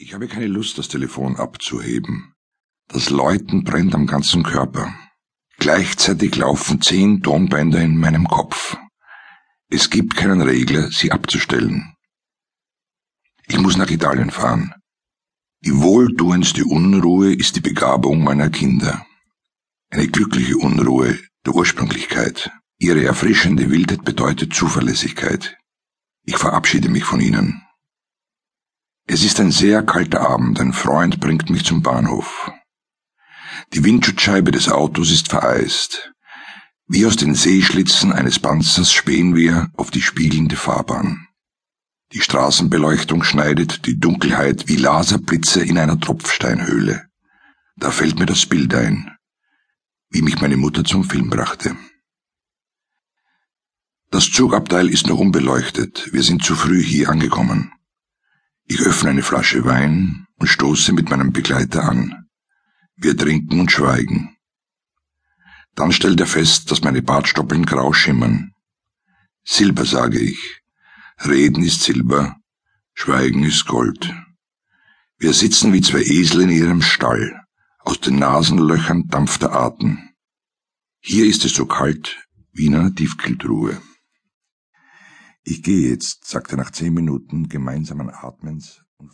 Ich habe keine Lust, das Telefon abzuheben. Das Läuten brennt am ganzen Körper. Gleichzeitig laufen zehn Tonbänder in meinem Kopf. Es gibt keinen Regler, sie abzustellen. Ich muss nach Italien fahren. Die wohltuendste Unruhe ist die Begabung meiner Kinder. Eine glückliche Unruhe der Ursprünglichkeit. Ihre erfrischende Wildheit bedeutet Zuverlässigkeit. Ich verabschiede mich von ihnen. Es ist ein sehr kalter Abend, ein Freund bringt mich zum Bahnhof. Die Windschutzscheibe des Autos ist vereist. Wie aus den Seeschlitzen eines Panzers spähen wir auf die spiegelnde Fahrbahn. Die Straßenbeleuchtung schneidet die Dunkelheit wie Laserblitze in einer Tropfsteinhöhle. Da fällt mir das Bild ein, wie mich meine Mutter zum Film brachte. Das Zugabteil ist noch unbeleuchtet, wir sind zu früh hier angekommen. Ich öffne eine Flasche Wein und stoße mit meinem Begleiter an. Wir trinken und schweigen. Dann stellt er fest, dass meine Bartstoppeln grau schimmern. Silber, sage ich. Reden ist Silber, Schweigen ist Gold. Wir sitzen wie zwei Esel in ihrem Stall. Aus den Nasenlöchern dampft der Atem. Hier ist es so kalt wie in einer Tiefkühltruhe. Ich gehe jetzt, sagte nach zehn Minuten gemeinsamen Atmens und.